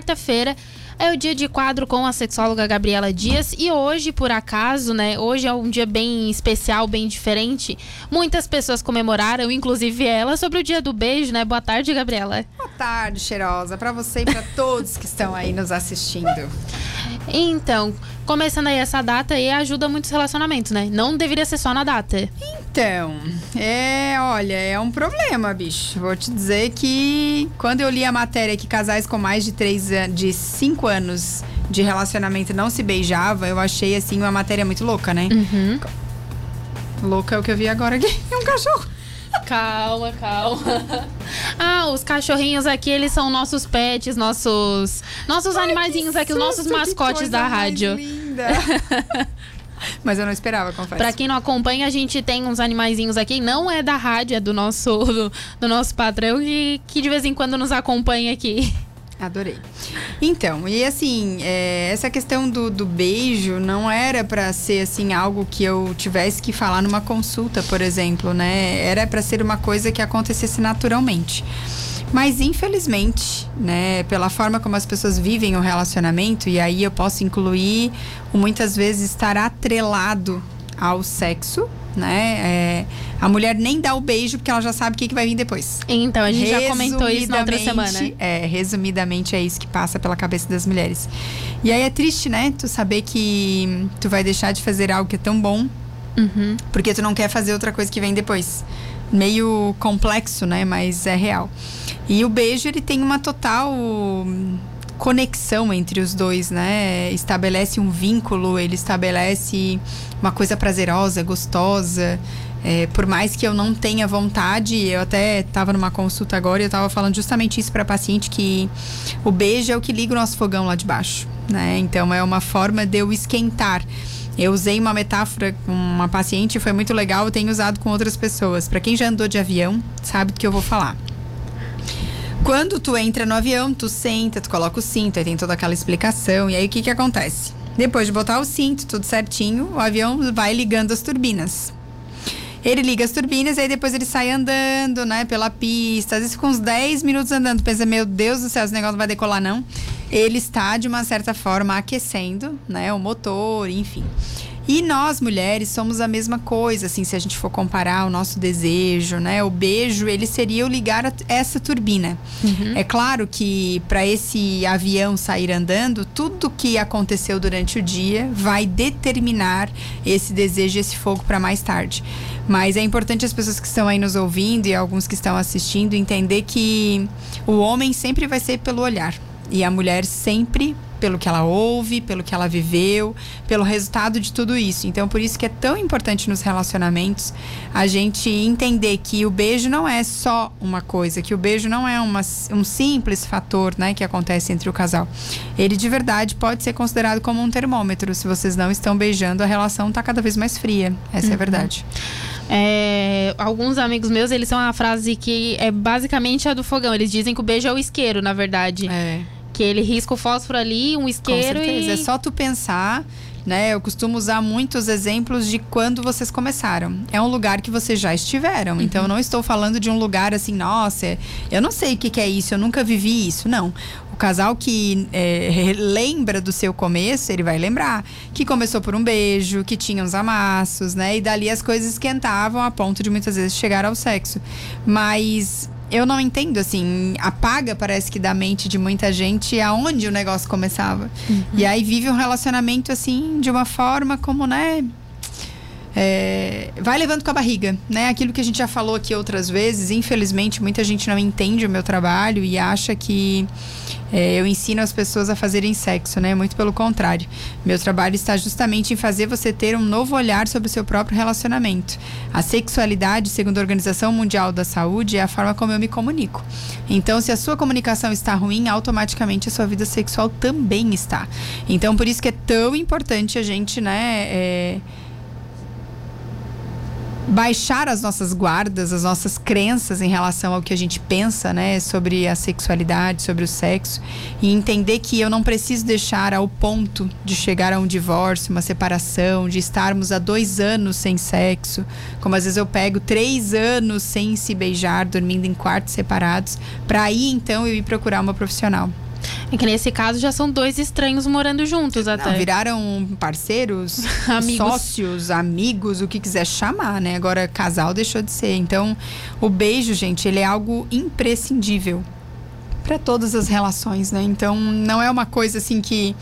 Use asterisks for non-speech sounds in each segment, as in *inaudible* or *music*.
quarta-feira é o dia de quadro com a sexóloga Gabriela Dias e hoje, por acaso, né? Hoje é um dia bem especial, bem diferente. Muitas pessoas comemoraram, inclusive ela, sobre o dia do beijo, né? Boa tarde, Gabriela. Boa tarde, cheirosa, para você e para todos que estão aí nos assistindo. Então, começando aí essa data aí ajuda muitos relacionamentos, né? Não deveria ser só na data. Então, é, olha, é um problema, bicho. Vou te dizer que quando eu li a matéria que casais com mais de três anos, de cinco anos de relacionamento não se beijavam, eu achei assim uma matéria muito louca, né? Uhum. Louca é o que eu vi agora aqui. *laughs* É um cachorro. Calma, calma. *laughs* Ah, os cachorrinhos aqui, eles são nossos pets, nossos nossos Ai, animaizinhos aqui, os nossos mascotes da rádio. Linda. *laughs* Mas eu não esperava, confesso. Pra quem não acompanha, a gente tem uns animaizinhos aqui, não é da rádio, é do nosso do, do nosso patrão que, que de vez em quando nos acompanha aqui. Adorei. Então, e assim, é, essa questão do, do beijo não era para ser assim algo que eu tivesse que falar numa consulta, por exemplo, né? Era para ser uma coisa que acontecesse naturalmente. Mas infelizmente, né, pela forma como as pessoas vivem o relacionamento, e aí eu posso incluir o muitas vezes estar atrelado ao sexo, né? É, a mulher nem dá o beijo porque ela já sabe o que, que vai vir depois. Então, a gente já comentou isso na outra semana. É, resumidamente é isso que passa pela cabeça das mulheres. E aí é triste, né? Tu saber que tu vai deixar de fazer algo que é tão bom Uhum. porque tu não quer fazer outra coisa que vem depois. Meio complexo, né? Mas é real. E o beijo, ele tem uma total conexão entre os dois, né? Estabelece um vínculo, ele estabelece uma coisa prazerosa, gostosa. É, por mais que eu não tenha vontade, eu até estava numa consulta agora e eu estava falando justamente isso para paciente que o beijo é o que liga o nosso fogão lá de baixo, né? Então é uma forma de eu esquentar. Eu usei uma metáfora com uma paciente, foi muito legal, eu tenho usado com outras pessoas. Para quem já andou de avião, sabe do que eu vou falar. Quando tu entra no avião, tu senta, tu coloca o cinto, aí tem toda aquela explicação. E aí o que que acontece? Depois de botar o cinto, tudo certinho, o avião vai ligando as turbinas. Ele liga as turbinas e aí depois ele sai andando, né, pela pista. Às vezes com uns 10 minutos andando, pensa, meu Deus do céu, esse negócio não vai decolar não. Ele está de uma certa forma aquecendo, né, o motor, enfim. E nós mulheres somos a mesma coisa, assim, se a gente for comparar o nosso desejo, né? O beijo, ele seria o ligar a, essa turbina. Uhum. É claro que para esse avião sair andando, tudo que aconteceu durante o dia vai determinar esse desejo, esse fogo para mais tarde. Mas é importante as pessoas que estão aí nos ouvindo e alguns que estão assistindo entender que o homem sempre vai ser pelo olhar e a mulher sempre pelo que ela ouve, pelo que ela viveu, pelo resultado de tudo isso. Então, por isso que é tão importante nos relacionamentos a gente entender que o beijo não é só uma coisa, que o beijo não é uma, um simples fator, né, que acontece entre o casal. Ele de verdade pode ser considerado como um termômetro. Se vocês não estão beijando, a relação está cada vez mais fria. Essa Uhum. é a verdade. É, alguns amigos meus, eles são uma frase que é basicamente a do fogão. Eles dizem que o beijo é o isqueiro, na verdade. É. Que ele risca o fósforo ali, um Com isqueiro certeza. e. É só tu pensar, né? Eu costumo usar muitos exemplos de quando vocês começaram. É um lugar que vocês já estiveram. Então, eu não estou falando de um lugar assim, nossa, eu não sei o que, que é isso, eu nunca vivi isso. Não. O casal que é, *laughs* lembra do seu começo, ele vai lembrar que começou por um beijo, que tinha uns amassos, né? E dali as coisas esquentavam a ponto de muitas vezes chegar ao sexo. Mas eu não entendo, assim, apaga, parece que da mente de muita gente aonde o negócio começava. E aí vive um relacionamento, assim, de uma forma como, né? é, vai levando com a barriga, né? Aquilo que a gente já falou aqui outras vezes, infelizmente muita gente não entende o meu trabalho e acha que é, eu ensino as pessoas a fazerem sexo, né? Muito pelo contrário. Meu trabalho está justamente em fazer você ter um novo olhar sobre o seu próprio relacionamento. A sexualidade, segundo a Organização Mundial da Saúde, é a forma como eu me comunico. Então, se a sua comunicação está ruim, automaticamente a sua vida sexual também está. Então, por isso que é tão importante a gente, né? é, baixar as nossas guardas, as nossas crenças em relação ao que a gente pensa, né, sobre a sexualidade, sobre o sexo e entender que eu não preciso deixar ao ponto de chegar a um divórcio, uma separação, de estarmos há dois anos sem sexo, como às vezes eu pego três anos sem se beijar, dormindo em quartos separados, para aí então eu ir procurar uma profissional. É que nesse caso já são dois estranhos morando juntos até. Não, viraram parceiros, *laughs* amigos. sócios, amigos, o que quiser chamar, né? Agora casal deixou de ser. Então, o beijo, gente, ele é algo imprescindível para todas as relações, né? Então, não é uma coisa assim que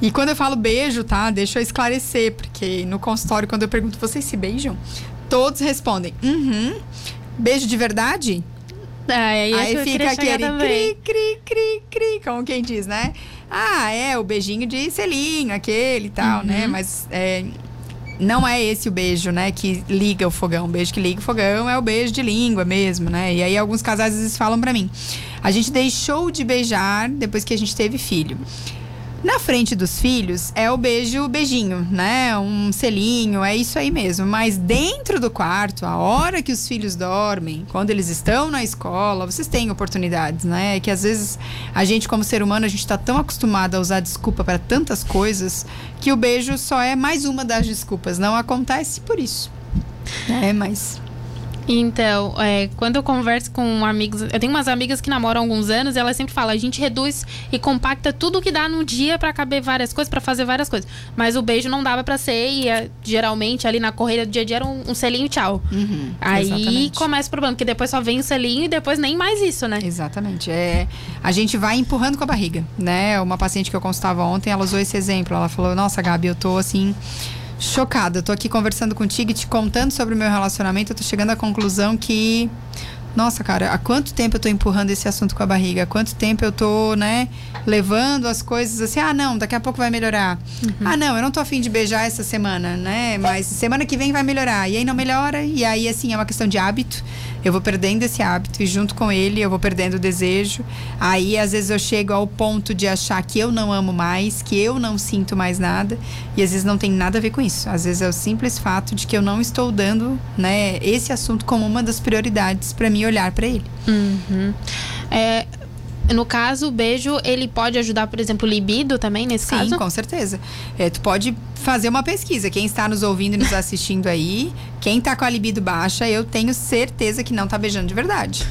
E quando eu falo beijo, tá? Deixa eu esclarecer, porque no consultório quando eu pergunto vocês se beijam, todos respondem: "Uhum". Beijo de verdade? Aí, aí fica aquele cri, cri, cri, cri, como quem diz, né? Ah, é o beijinho de selinho, aquele e tal, né? uhum. né? Mas é, não é esse o beijo, né, que liga o fogão. O beijo que liga o fogão é o beijo de língua mesmo, né? E aí alguns casais às vezes falam para mim: a gente deixou de beijar depois que a gente teve filho. Na frente dos filhos é o beijo, beijinho, né? Um selinho, é isso aí mesmo. Mas dentro do quarto, a hora que os filhos dormem, quando eles estão na escola, vocês têm oportunidades, né? Que às vezes a gente, como ser humano, a gente está tão acostumado a usar desculpa para tantas coisas que o beijo só é mais uma das desculpas. Não acontece por isso. É, mas então, é, quando eu converso com amigos, eu tenho umas amigas que namoram há alguns anos, e elas sempre falam, a gente reduz e compacta tudo que dá no dia para caber várias coisas, para fazer várias coisas. Mas o beijo não dava para ser, e é, geralmente ali na correria do dia a dia era um, um selinho tchau. Uhum, Aí exatamente. começa o problema, porque depois só vem o selinho e depois nem mais isso, né? Exatamente. É, a gente vai empurrando com a barriga, né? Uma paciente que eu consultava ontem, ela usou esse exemplo. Ela falou, nossa, Gabi, eu tô assim chocada. Eu tô aqui conversando contigo e te contando sobre o meu relacionamento. Eu tô chegando à conclusão que nossa, cara, há quanto tempo eu tô empurrando esse assunto com a barriga? Há quanto tempo eu tô, né, levando as coisas assim, ah, não, daqui a pouco vai melhorar. Uhum. Ah, não, eu não tô afim de beijar essa semana, né? Mas semana que vem vai melhorar. E aí não melhora, e aí, assim, é uma questão de hábito. Eu vou perdendo esse hábito e junto com ele eu vou perdendo o desejo. Aí, às vezes, eu chego ao ponto de achar que eu não amo mais, que eu não sinto mais nada. E às vezes não tem nada a ver com isso. Às vezes é o simples fato de que eu não estou dando, né, esse assunto como uma das prioridades para mim olhar para ele. Uhum. É, no caso, o beijo, ele pode ajudar, por exemplo, o libido também, nesse Sim, caso? Sim, com certeza. É, tu pode fazer uma pesquisa. Quem está nos ouvindo e nos *laughs* assistindo aí, quem está com a libido baixa, eu tenho certeza que não está beijando de verdade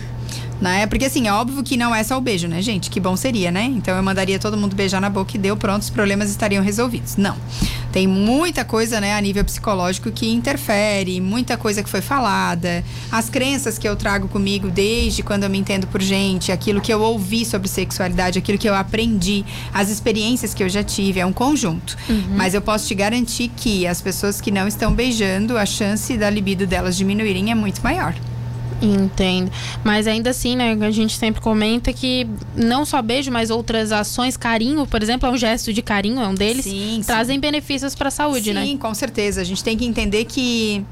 né? Porque assim, é óbvio que não é só o beijo, né, gente? Que bom seria, né? Então eu mandaria todo mundo beijar na boca e deu, pronto, os problemas estariam resolvidos. Não. Tem muita coisa, né, a nível psicológico que interfere, muita coisa que foi falada, as crenças que eu trago comigo desde quando eu me entendo por gente, aquilo que eu ouvi sobre sexualidade, aquilo que eu aprendi, as experiências que eu já tive, é um conjunto. Uhum. Mas eu posso te garantir que as pessoas que não estão beijando, a chance da libido delas diminuírem é muito maior. Entendo. Mas ainda assim, né, a gente sempre comenta que não só beijo, mas outras ações, carinho, por exemplo, é um gesto de carinho, é um deles, sim, trazem sim. benefícios para a saúde, sim, né? Sim, com certeza. A gente tem que entender que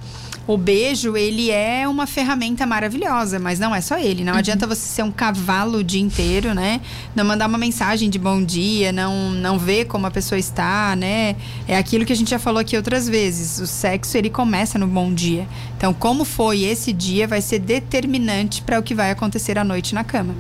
o beijo, ele é uma ferramenta maravilhosa, mas não é só ele. Não uhum. adianta você ser um cavalo o dia inteiro, né? Não mandar uma mensagem de bom dia, não, não ver como a pessoa está, né? É aquilo que a gente já falou aqui outras vezes. O sexo, ele começa no bom dia. Então, como foi esse dia vai ser determinante para o que vai acontecer à noite na cama.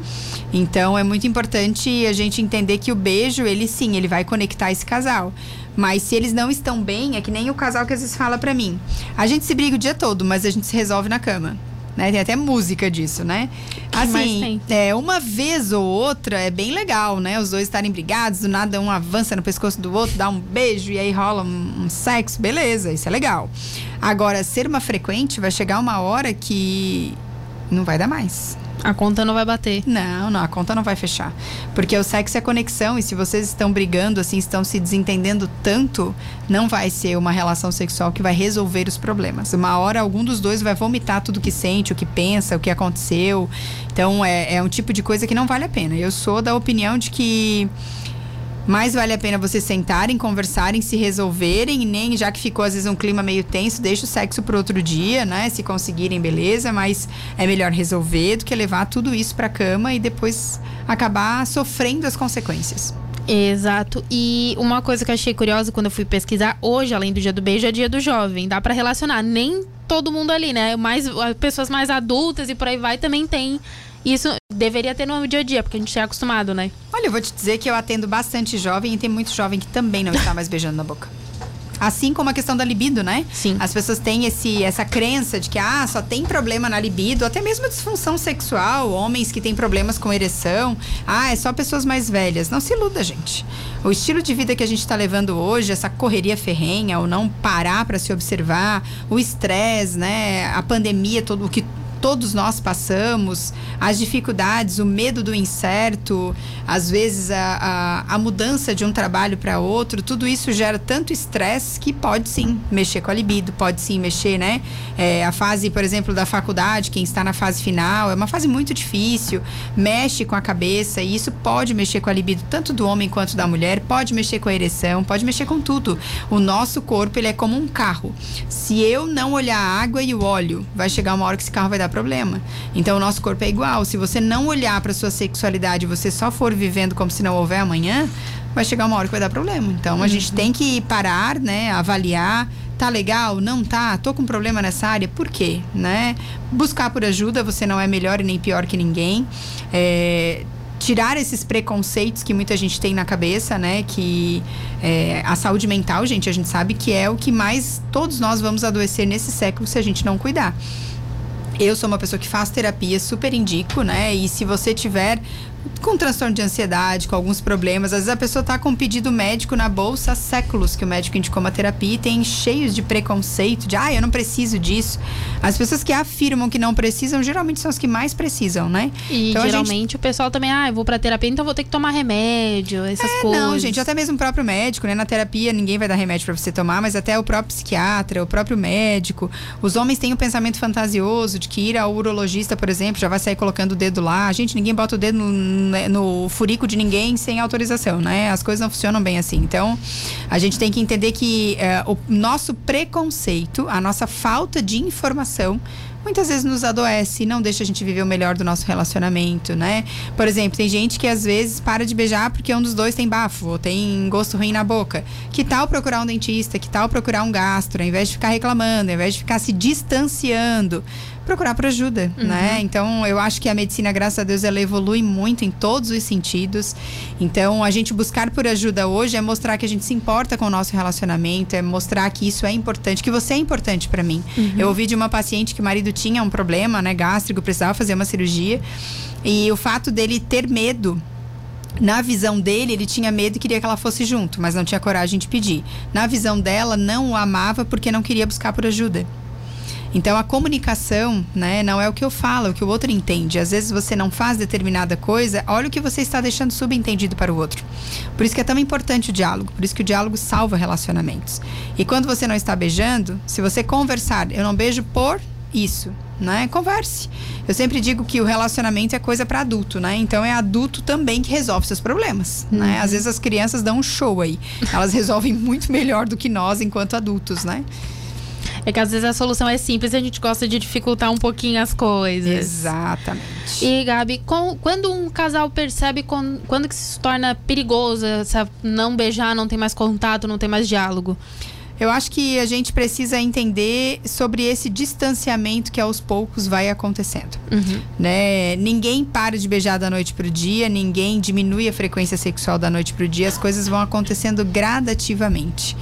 Então, é muito importante a gente entender que o beijo, ele sim, ele vai conectar esse casal. Mas se eles não estão bem, é que nem o casal que às vezes fala para mim. A gente se briga o dia todo, mas a gente se resolve na cama. Né? Tem até música disso, né? Assim, é, uma vez ou outra é bem legal, né? Os dois estarem brigados, do nada um avança no pescoço do outro, dá um beijo e aí rola um, um sexo, beleza, isso é legal. Agora, ser uma frequente, vai chegar uma hora que não vai dar mais. A conta não vai bater. Não, não, a conta não vai fechar. Porque o sexo é conexão e se vocês estão brigando, assim, estão se desentendendo tanto, não vai ser uma relação sexual que vai resolver os problemas. Uma hora algum dos dois vai vomitar tudo que sente, o que pensa, o que aconteceu. Então é, é um tipo de coisa que não vale a pena. Eu sou da opinião de que mais vale a pena vocês sentarem, conversarem, se resolverem, nem já que ficou às vezes um clima meio tenso, deixa o sexo pro outro dia, né? Se conseguirem, beleza, mas é melhor resolver do que levar tudo isso pra cama e depois acabar sofrendo as consequências. Exato. E uma coisa que eu achei curiosa quando eu fui pesquisar, hoje, além do dia do beijo, é dia do jovem. Dá para relacionar. Nem todo mundo ali, né? Mais, pessoas mais adultas e por aí vai também tem isso deveria ter no dia a dia, porque a gente é acostumado, né? Olha, eu vou te dizer que eu atendo bastante jovem e tem muito jovem que também não está mais beijando na boca. Assim como a questão da libido, né? Sim. As pessoas têm esse, essa crença de que ah, só tem problema na libido, até mesmo disfunção sexual, homens que têm problemas com ereção. Ah, é só pessoas mais velhas. Não se iluda, gente. O estilo de vida que a gente está levando hoje, essa correria ferrenha, o não parar para se observar, o estresse, né? A pandemia, todo o que todos nós passamos, as dificuldades, o medo do incerto, às vezes a, a, a mudança de um trabalho para outro, tudo isso gera tanto estresse que pode sim mexer com a libido, pode sim mexer, né? É, a fase, por exemplo, da faculdade, quem está na fase final, é uma fase muito difícil, mexe com a cabeça e isso pode mexer com a libido tanto do homem quanto da mulher, pode mexer com a ereção, pode mexer com tudo. O nosso corpo, ele é como um carro. Se eu não olhar a água e o óleo, vai chegar uma hora que esse carro vai dar problema. Então o nosso corpo é igual. Se você não olhar para sua sexualidade, você só for vivendo como se não houver amanhã, vai chegar uma hora que vai dar problema. Então a gente tem que parar, né, avaliar tá legal, não tá, tô com problema nessa área, por quê, né? Buscar por ajuda, você não é melhor e nem pior que ninguém. É, tirar esses preconceitos que muita gente tem na cabeça, né? Que é, a saúde mental, gente, a gente sabe que é o que mais todos nós vamos adoecer nesse século se a gente não cuidar. Eu sou uma pessoa que faz terapia, super indico, né? E se você tiver com transtorno de ansiedade, com alguns problemas. Às vezes a pessoa está com um pedido médico na bolsa há séculos que o médico indicou uma terapia e tem cheios de preconceito, de ah, eu não preciso disso. As pessoas que afirmam que não precisam, geralmente são as que mais precisam, né? E então, geralmente gente... o pessoal também, ah, eu vou pra terapia, então vou ter que tomar remédio, essas é, coisas. Não, gente, até mesmo o próprio médico, né? Na terapia ninguém vai dar remédio para você tomar, mas até o próprio psiquiatra, o próprio médico. Os homens têm um pensamento fantasioso de que ir ao urologista, por exemplo, já vai sair colocando o dedo lá. Gente, ninguém bota o dedo no no furico de ninguém sem autorização, né? As coisas não funcionam bem assim. Então, a gente tem que entender que é, o nosso preconceito, a nossa falta de informação muitas vezes nos adoece e não deixa a gente viver o melhor do nosso relacionamento, né? Por exemplo, tem gente que às vezes para de beijar porque um dos dois tem bafo ou tem gosto ruim na boca. Que tal procurar um dentista? Que tal procurar um gastro? Ao invés de ficar reclamando, ao invés de ficar se distanciando, procurar por ajuda, uhum. né? Então, eu acho que a medicina, graças a Deus, ela evolui muito em todos os sentidos. Então, a gente buscar por ajuda hoje é mostrar que a gente se importa com o nosso relacionamento, é mostrar que isso é importante, que você é importante para mim. Uhum. Eu ouvi de uma paciente que o marido tinha um problema, né, gástrico, precisava fazer uma cirurgia, e o fato dele ter medo na visão dele, ele tinha medo e queria que ela fosse junto, mas não tinha coragem de pedir. Na visão dela, não o amava porque não queria buscar por ajuda. Então a comunicação, né, não é o que eu falo, é o que o outro entende. Às vezes você não faz determinada coisa, olha o que você está deixando subentendido para o outro. Por isso que é tão importante o diálogo, por isso que o diálogo salva relacionamentos. E quando você não está beijando, se você conversar, eu não beijo por isso, né? Converse. Eu sempre digo que o relacionamento é coisa para adulto, né? Então é adulto também que resolve seus problemas, uhum. né? Às vezes as crianças dão um show aí. Elas *laughs* resolvem muito melhor do que nós enquanto adultos, né? É que às vezes a solução é simples e a gente gosta de dificultar um pouquinho as coisas. Exatamente. E, Gabi, com, quando um casal percebe quando, quando que se torna perigoso, não beijar, não tem mais contato, não tem mais diálogo? Eu acho que a gente precisa entender sobre esse distanciamento que aos poucos vai acontecendo. Uhum. Né? Ninguém para de beijar da noite para o dia, ninguém diminui a frequência sexual da noite para o dia, as coisas vão acontecendo gradativamente.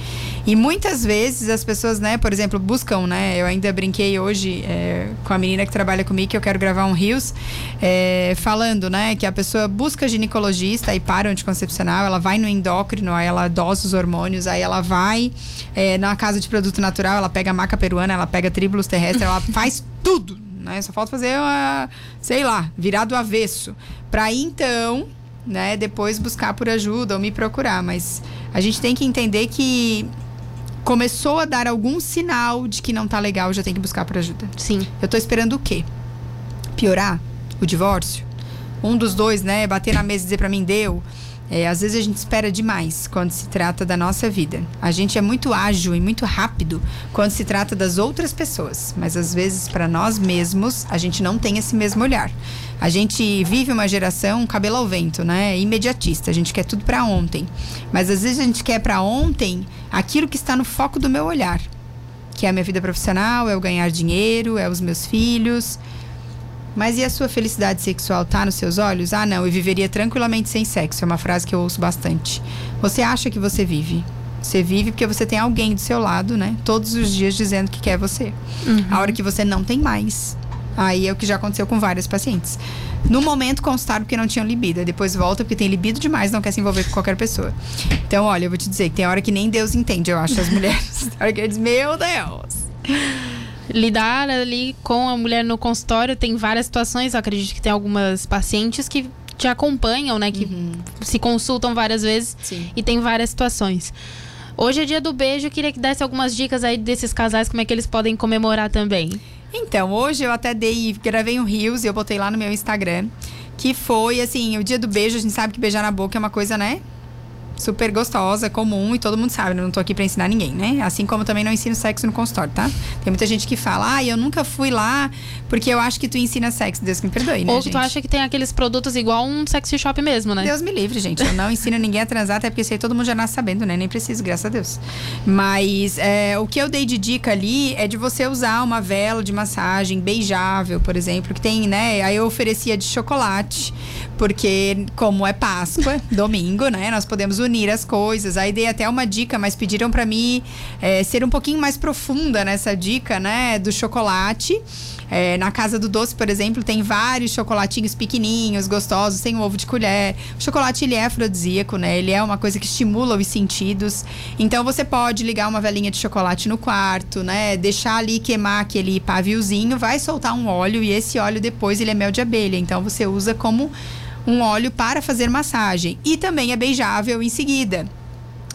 E muitas vezes as pessoas, né, por exemplo, buscam, né? Eu ainda brinquei hoje é, com a menina que trabalha comigo que eu quero gravar um Rios, é, falando, né, que a pessoa busca ginecologista e para o anticoncepcional, ela vai no endócrino, aí ela dosa os hormônios, aí ela vai é, na casa de produto natural, ela pega maca peruana, ela pega tríbulos terrestres, ela faz tudo, né? Só falta fazer uma, sei lá, virar do avesso. Pra então, né, depois buscar por ajuda ou me procurar. Mas a gente tem que entender que começou a dar algum sinal de que não tá legal, já tem que buscar por ajuda. Sim. Eu tô esperando o quê? Piorar? O divórcio? Um dos dois, né, bater na mesa e dizer para mim deu. É, às vezes a gente espera demais quando se trata da nossa vida. A gente é muito ágil e muito rápido quando se trata das outras pessoas, mas às vezes para nós mesmos a gente não tem esse mesmo olhar. A gente vive uma geração cabelo ao vento, né? Imediatista. A gente quer tudo para ontem. Mas às vezes a gente quer para ontem aquilo que está no foco do meu olhar, que é a minha vida profissional, é o ganhar dinheiro, é os meus filhos. Mas e a sua felicidade sexual tá nos seus olhos? Ah, não, eu viveria tranquilamente sem sexo. É uma frase que eu ouço bastante. Você acha que você vive? Você vive porque você tem alguém do seu lado, né? Todos os dias dizendo que quer você. Uhum. A hora que você não tem mais. Aí é o que já aconteceu com vários pacientes. No momento constaram porque não tinham libido. Depois volta porque tem libido demais, não quer se envolver com qualquer pessoa. Então, olha, eu vou te dizer que tem hora que nem Deus entende, eu acho, as mulheres. tem *laughs* hora que eles, meu Deus. Lidar ali com a mulher no consultório tem várias situações. Eu acredito que tem algumas pacientes que te acompanham, né? Que uhum. se consultam várias vezes Sim. e tem várias situações. Hoje é dia do beijo, eu queria que desse algumas dicas aí desses casais, como é que eles podem comemorar também. Então, hoje eu até dei, gravei um Reels e eu botei lá no meu Instagram, que foi assim, o dia do beijo, a gente sabe que beijar na boca é uma coisa, né? Super gostosa, comum e todo mundo sabe, né? não tô aqui para ensinar ninguém, né? Assim como também não ensino sexo no consultório, tá? Tem muita gente que fala, ah, eu nunca fui lá porque eu acho que tu ensina sexo. Deus me perdoe, né? Ou gente? tu acha que tem aqueles produtos igual um sexy shop mesmo, né? Deus me livre, gente. Eu não ensino ninguém a transar, até porque isso aí todo mundo já nasce sabendo, né? Nem preciso, graças a Deus. Mas é, o que eu dei de dica ali é de você usar uma vela de massagem beijável, por exemplo, que tem, né? Aí eu oferecia de chocolate, porque como é Páscoa, *laughs* domingo, né? Nós podemos unir as coisas. Aí dei até uma dica, mas pediram para mim é, ser um pouquinho mais profunda nessa dica, né? Do chocolate. É, na casa do doce, por exemplo, tem vários chocolatinhos pequenininhos, gostosos, sem ovo de colher. O chocolate ele é afrodisíaco, né? Ele é uma coisa que estimula os sentidos. Então você pode ligar uma velinha de chocolate no quarto, né? Deixar ali queimar aquele paviozinho, vai soltar um óleo e esse óleo depois ele é mel de abelha. Então você usa como um óleo para fazer massagem e também é beijável em seguida.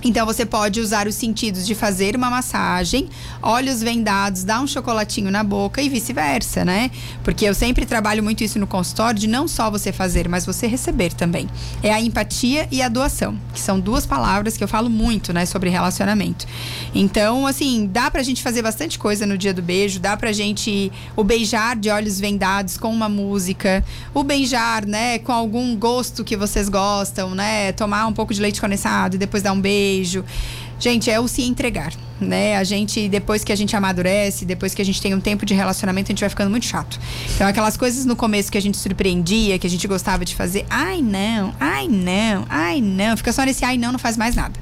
Então você pode usar os sentidos de fazer uma massagem, olhos vendados, dar um chocolatinho na boca e vice-versa, né? Porque eu sempre trabalho muito isso no consultório de não só você fazer, mas você receber também. É a empatia e a doação, que são duas palavras que eu falo muito, né, sobre relacionamento. Então, assim, dá pra gente fazer bastante coisa no dia do beijo, dá pra gente o beijar de olhos vendados com uma música, o beijar, né, com algum gosto que vocês gostam, né? Tomar um pouco de leite condensado e depois dar um beijo beijo. Gente, é o se entregar, né? A gente, depois que a gente amadurece, depois que a gente tem um tempo de relacionamento, a gente vai ficando muito chato. Então, aquelas coisas no começo que a gente surpreendia, que a gente gostava de fazer, ai não, ai não, ai não, fica só nesse ai não, não faz mais nada.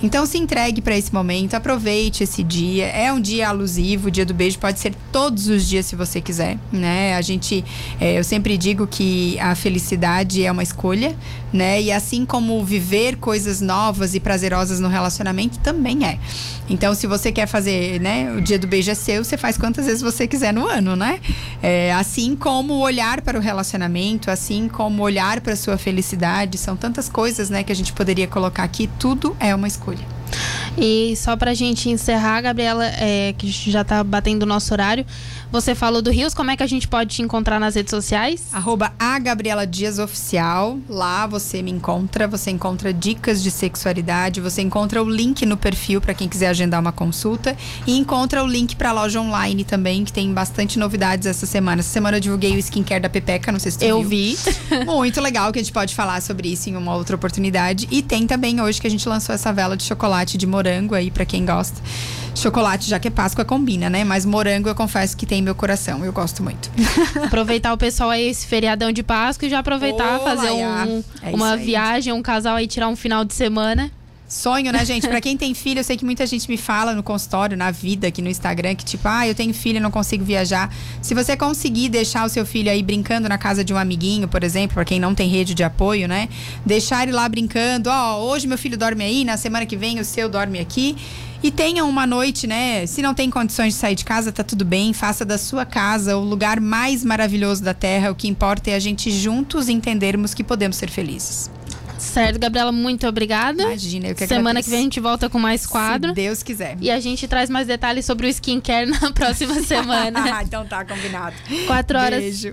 Então, se entregue para esse momento, aproveite esse dia. É um dia alusivo, o dia do beijo pode ser todos os dias se você quiser, né? A gente, é, eu sempre digo que a felicidade é uma escolha, né? E assim como viver coisas novas e prazerosas no relacionamento também é. Então, se você quer fazer, né, o dia do beijo é seu, você faz quantas vezes você quiser no ano, né? É, assim como olhar para o relacionamento, assim como olhar para a sua felicidade, são tantas coisas, né, que a gente poderia colocar aqui. Tudo é uma escolha. E só pra gente encerrar, Gabriela, é, que já tá batendo o nosso horário, você falou do Rios, como é que a gente pode te encontrar nas redes sociais? Arroba a Gabriela Dias Oficial. Lá você me encontra, você encontra dicas de sexualidade, você encontra o link no perfil para quem quiser agendar uma consulta e encontra o link para a loja online também, que tem bastante novidades essa semana. Essa semana eu divulguei o skincare da Pepeca, não sei se tu Eu viu. vi. *laughs* Muito legal que a gente pode falar sobre isso em uma outra oportunidade. E tem também hoje que a gente lançou essa vela de chocolate de morango aí para quem gosta. Chocolate, já que é Páscoa, combina, né? Mas morango eu confesso que tem meu coração. Eu gosto muito. *laughs* aproveitar o pessoal aí, esse feriadão de Páscoa e já aproveitar, Olá, fazer um, é uma viagem, um casal aí, tirar um final de semana. Sonho, né, gente? Para quem tem filho, eu sei que muita gente me fala no consultório, na vida, aqui no Instagram, que tipo, ah, eu tenho filho e não consigo viajar. Se você conseguir deixar o seu filho aí brincando na casa de um amiguinho, por exemplo, para quem não tem rede de apoio, né? Deixar ele lá brincando, ó, oh, hoje meu filho dorme aí, na semana que vem o seu dorme aqui. E tenha uma noite, né? Se não tem condições de sair de casa, tá tudo bem. Faça da sua casa o lugar mais maravilhoso da Terra. O que importa é a gente juntos entendermos que podemos ser felizes. Certo, Gabriela, muito obrigada. Imagina, eu que Semana agradeço. que vem a gente volta com mais quadro. Se Deus quiser. E a gente traz mais detalhes sobre o skincare *laughs* na próxima semana. *laughs* então tá, combinado. Quatro horas. Beijo.